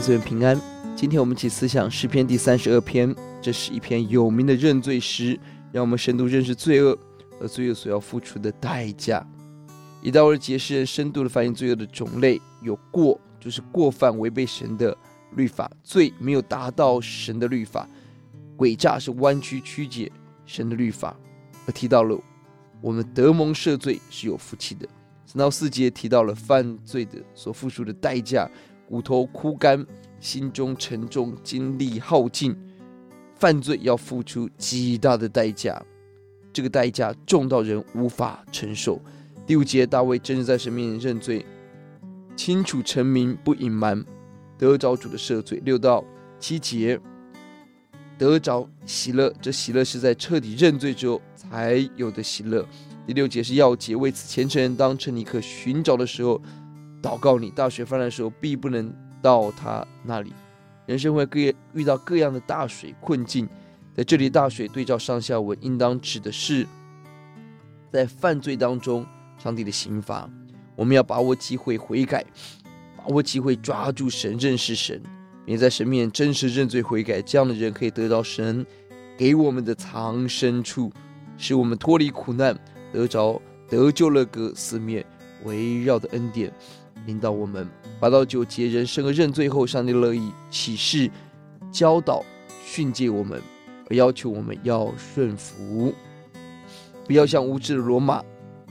姊妹平安。今天我们一起思想诗篇第三十二篇，这是一篇有名的认罪诗，让我们深度认识罪恶和罪恶所要付出的代价。一到二节，诗人深度的反映罪恶的种类，有过，就是过犯违背神的律法；罪没有达到神的律法；诡诈是弯曲曲解神的律法。而提到了我们得蒙赦罪是有福气的。三到四节提到了犯罪的所付出的代价。骨头枯干，心中沉重，精力耗尽，犯罪要付出极大的代价，这个代价重到人无法承受。第五节，大卫真是在神面前认罪，清楚陈明，不隐瞒，得着主的赦罪。六到七节，得着喜乐，这喜乐是在彻底认罪之后才有的喜乐。第六节是要节，为此虔诚人当趁你可寻找的时候。祷告你，大水泛滥的时候，必不能到他那里。人生会各遇到各样的大水困境，在这里，大水对照上下文，应当指的是在犯罪当中上帝的刑罚。我们要把握机会悔改，把握机会抓住神，认识神，并在神面前真实认罪悔改。这样的人可以得到神给我们的藏身处，使我们脱离苦难，得着得救乐歌四面围绕的恩典。领导我们八到九节，人生而认罪后，上帝乐意启示、教导、训诫我们，要求我们要顺服，不要像无知的罗马，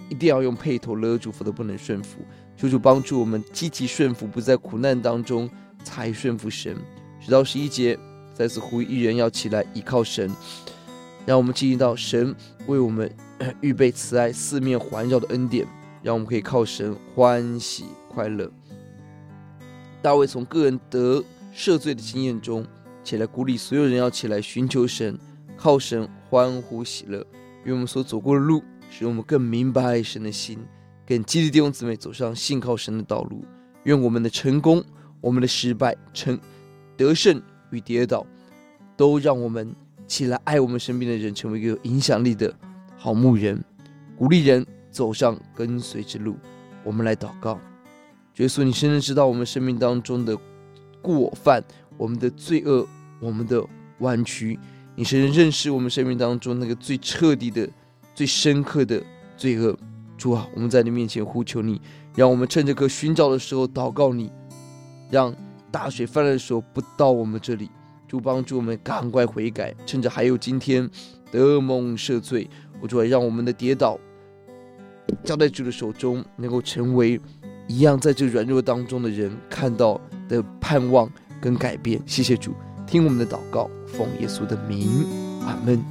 一定要用轡头勒住，否则不能顺服。求主帮助我们积极顺服，不在苦难当中才顺服神。十到十一节再次呼吁一人要起来依靠神，让我们经历到神为我们预备慈爱四面环绕的恩典，让我们可以靠神欢喜。快乐。大卫从个人得赦罪的经验中起来鼓励所有人要起来寻求神，靠神欢呼喜乐。愿我们所走过的路，使我们更明白神的心，更激励弟兄姊妹走上信靠神的道路。愿我们的成功、我们的失败、成得胜与跌倒，都让我们起来爱我们身边的人，成为一个有影响力的好牧人，鼓励人走上跟随之路。我们来祷告。耶稣，你深深知道我们生命当中的过犯、我们的罪恶、我们的弯曲。你深深认识我们生命当中那个最彻底的、最深刻的罪恶。主啊，我们在你面前呼求你，让我们趁着可寻找的时候祷告你，让大水泛滥的时候不到我们这里。主帮助我们赶快悔改，趁着还有今天得蒙赦罪。我主啊，让我们的跌倒交在主的手中，能够成为。一样在这软弱当中的人看到的盼望跟改变，谢谢主，听我们的祷告，奉耶稣的名，阿门。